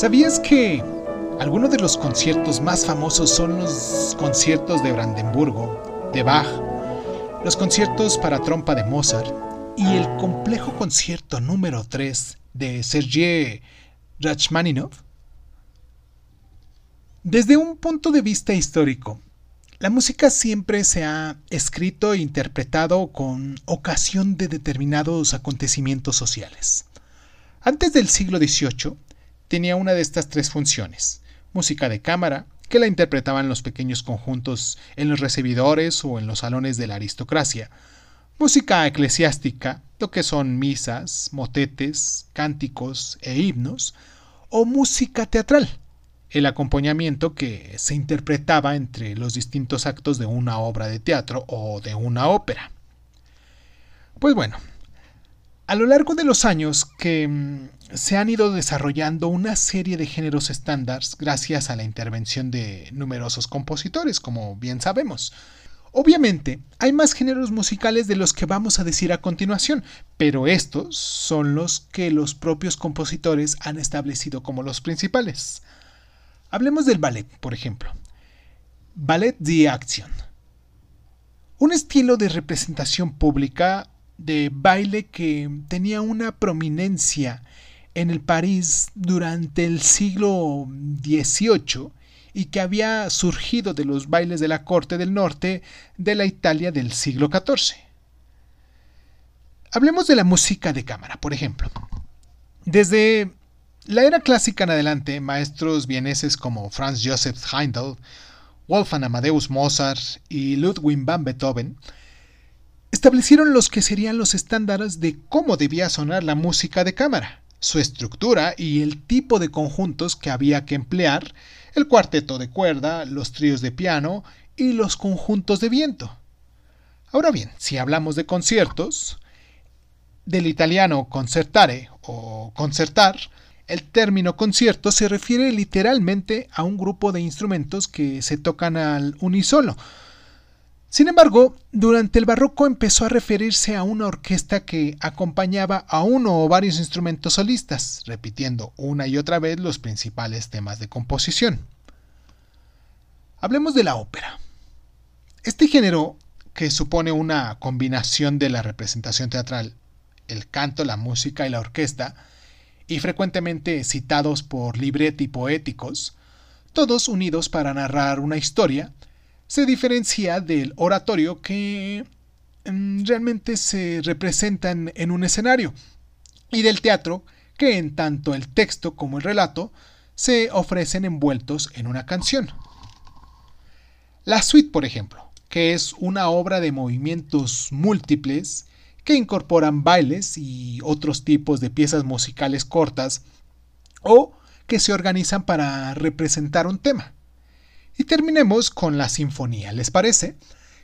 ¿Sabías que algunos de los conciertos más famosos son los conciertos de Brandenburgo, de Bach, los conciertos para trompa de Mozart y el complejo concierto número 3 de Sergei Rachmaninoff? Desde un punto de vista histórico, la música siempre se ha escrito e interpretado con ocasión de determinados acontecimientos sociales. Antes del siglo XVIII, tenía una de estas tres funciones. Música de cámara, que la interpretaban los pequeños conjuntos en los recibidores o en los salones de la aristocracia. Música eclesiástica, lo que son misas, motetes, cánticos e himnos. O música teatral, el acompañamiento que se interpretaba entre los distintos actos de una obra de teatro o de una ópera. Pues bueno, a lo largo de los años que mm, se han ido desarrollando una serie de géneros estándares gracias a la intervención de numerosos compositores, como bien sabemos. Obviamente, hay más géneros musicales de los que vamos a decir a continuación, pero estos son los que los propios compositores han establecido como los principales. Hablemos del ballet, por ejemplo. Ballet de acción. Un estilo de representación pública de baile que tenía una prominencia en el París durante el siglo XVIII y que había surgido de los bailes de la corte del norte de la Italia del siglo XIV. Hablemos de la música de cámara, por ejemplo. Desde la era clásica en adelante, maestros vieneses como Franz Joseph Heindel, Wolfgang Amadeus Mozart y Ludwig van Beethoven establecieron los que serían los estándares de cómo debía sonar la música de cámara, su estructura y el tipo de conjuntos que había que emplear, el cuarteto de cuerda, los tríos de piano y los conjuntos de viento. Ahora bien, si hablamos de conciertos, del italiano concertare o concertar, el término concierto se refiere literalmente a un grupo de instrumentos que se tocan al unísono. Sin embargo, durante el barroco empezó a referirse a una orquesta que acompañaba a uno o varios instrumentos solistas, repitiendo una y otra vez los principales temas de composición. Hablemos de la ópera. Este género, que supone una combinación de la representación teatral, el canto, la música y la orquesta, y frecuentemente citados por libretti poéticos, todos unidos para narrar una historia, se diferencia del oratorio que mm, realmente se representan en un escenario y del teatro que en tanto el texto como el relato se ofrecen envueltos en una canción. La suite, por ejemplo, que es una obra de movimientos múltiples que incorporan bailes y otros tipos de piezas musicales cortas o que se organizan para representar un tema. Y terminemos con la sinfonía, ¿les parece?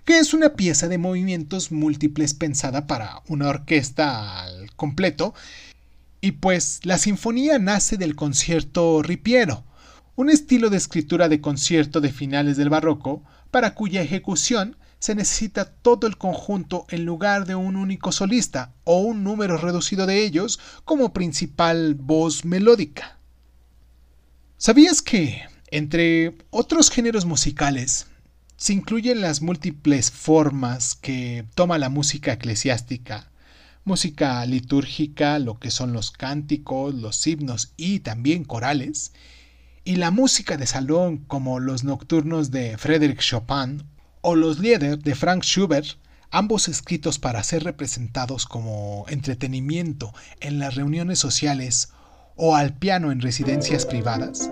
Que es una pieza de movimientos múltiples pensada para una orquesta al completo. Y pues la sinfonía nace del concierto ripiero, un estilo de escritura de concierto de finales del barroco, para cuya ejecución se necesita todo el conjunto en lugar de un único solista o un número reducido de ellos como principal voz melódica. ¿Sabías que, entre otros géneros musicales, se incluyen las múltiples formas que toma la música eclesiástica, música litúrgica, lo que son los cánticos, los himnos y también corales, y la música de salón como los nocturnos de Frédéric Chopin o Los Lieder de Frank Schubert, ambos escritos para ser representados como entretenimiento en las reuniones sociales o al piano en residencias privadas,